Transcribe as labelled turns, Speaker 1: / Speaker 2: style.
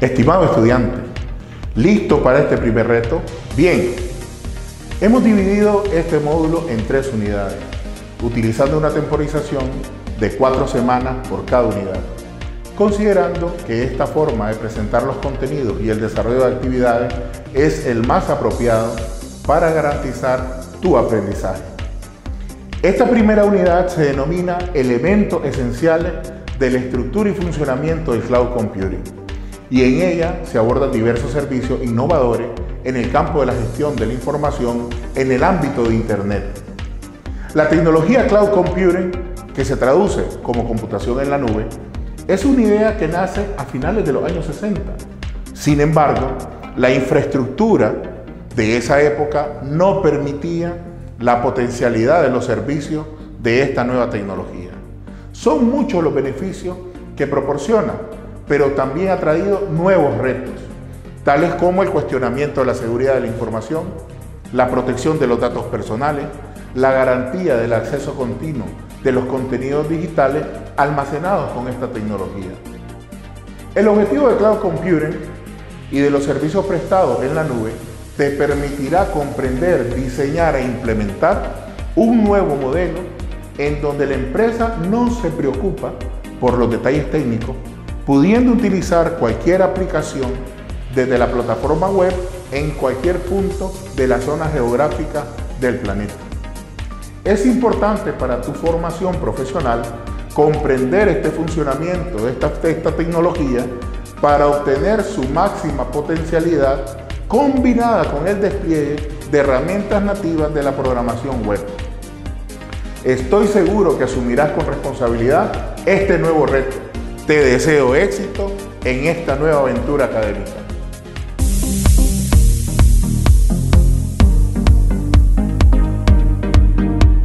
Speaker 1: Estimado estudiante, ¿listo para este primer reto? Bien, hemos dividido este módulo en tres unidades, utilizando una temporización de cuatro semanas por cada unidad, considerando que esta forma de presentar los contenidos y el desarrollo de actividades es el más apropiado para garantizar tu aprendizaje. Esta primera unidad se denomina elementos esenciales de la estructura y funcionamiento del cloud computing y en ella se abordan diversos servicios innovadores en el campo de la gestión de la información en el ámbito de Internet. La tecnología cloud computing, que se traduce como computación en la nube, es una idea que nace a finales de los años 60. Sin embargo, la infraestructura de esa época no permitía la potencialidad de los servicios de esta nueva tecnología. Son muchos los beneficios que proporciona pero también ha traído nuevos retos, tales como el cuestionamiento de la seguridad de la información, la protección de los datos personales, la garantía del acceso continuo de los contenidos digitales almacenados con esta tecnología. El objetivo de Cloud Computing y de los servicios prestados en la nube te permitirá comprender, diseñar e implementar un nuevo modelo en donde la empresa no se preocupa por los detalles técnicos, pudiendo utilizar cualquier aplicación desde la plataforma web en cualquier punto de la zona geográfica del planeta. Es importante para tu formación profesional comprender este funcionamiento de esta, tecnología para obtener su máxima potencialidad combinada con el despliegue de herramientas nativas de la programación web. Estoy seguro que asumirás con responsabilidad este nuevo reto te deseo éxito en esta nueva aventura académica.